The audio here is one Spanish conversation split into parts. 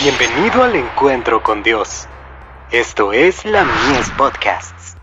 Bienvenido al encuentro con Dios. Esto es la Mies Podcasts.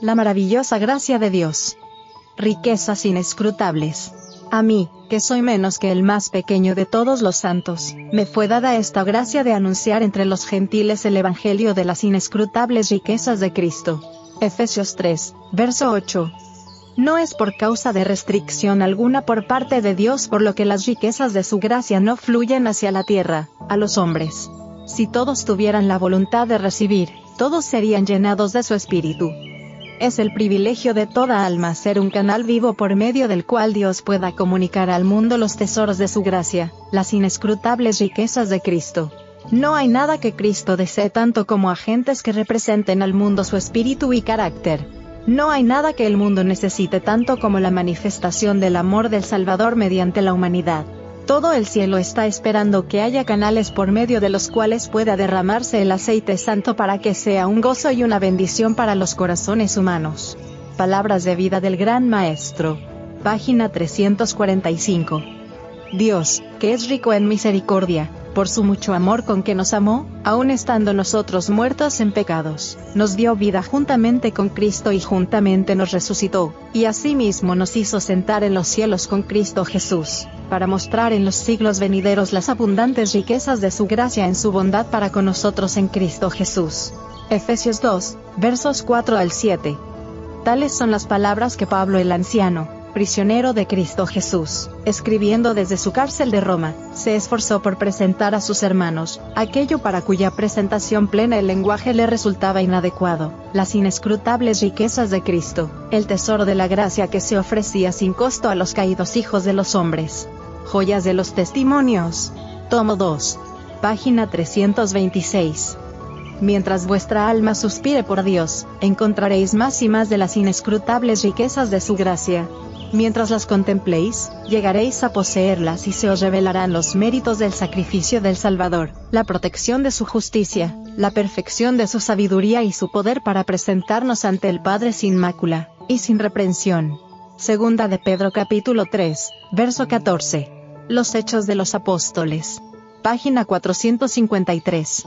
La maravillosa gracia de Dios. Riquezas inescrutables. A mí, que soy menos que el más pequeño de todos los santos, me fue dada esta gracia de anunciar entre los gentiles el Evangelio de las inescrutables riquezas de Cristo. Efesios 3, verso 8. No es por causa de restricción alguna por parte de Dios por lo que las riquezas de su gracia no fluyen hacia la tierra, a los hombres. Si todos tuvieran la voluntad de recibir, todos serían llenados de su espíritu. Es el privilegio de toda alma ser un canal vivo por medio del cual Dios pueda comunicar al mundo los tesoros de su gracia, las inescrutables riquezas de Cristo. No hay nada que Cristo desee tanto como agentes que representen al mundo su espíritu y carácter. No hay nada que el mundo necesite tanto como la manifestación del amor del Salvador mediante la humanidad. Todo el cielo está esperando que haya canales por medio de los cuales pueda derramarse el aceite santo para que sea un gozo y una bendición para los corazones humanos. Palabras de vida del Gran Maestro. Página 345. Dios, que es rico en misericordia, por su mucho amor con que nos amó, aun estando nosotros muertos en pecados, nos dio vida juntamente con Cristo y juntamente nos resucitó, y asimismo nos hizo sentar en los cielos con Cristo Jesús, para mostrar en los siglos venideros las abundantes riquezas de su gracia en su bondad para con nosotros en Cristo Jesús. Efesios 2, versos 4 al 7. Tales son las palabras que Pablo el anciano, prisionero de Cristo Jesús, escribiendo desde su cárcel de Roma, se esforzó por presentar a sus hermanos, aquello para cuya presentación plena el lenguaje le resultaba inadecuado, las inescrutables riquezas de Cristo, el tesoro de la gracia que se ofrecía sin costo a los caídos hijos de los hombres. Joyas de los Testimonios. Tomo 2. Página 326 mientras vuestra alma suspire por Dios, encontraréis más y más de las inescrutables riquezas de su gracia. Mientras las contempléis, llegaréis a poseerlas y se os revelarán los méritos del sacrificio del Salvador, la protección de su justicia, la perfección de su sabiduría y su poder para presentarnos ante el Padre sin mácula, y sin reprensión. Segunda de Pedro capítulo 3, verso 14. Los Hechos de los Apóstoles. Página 453.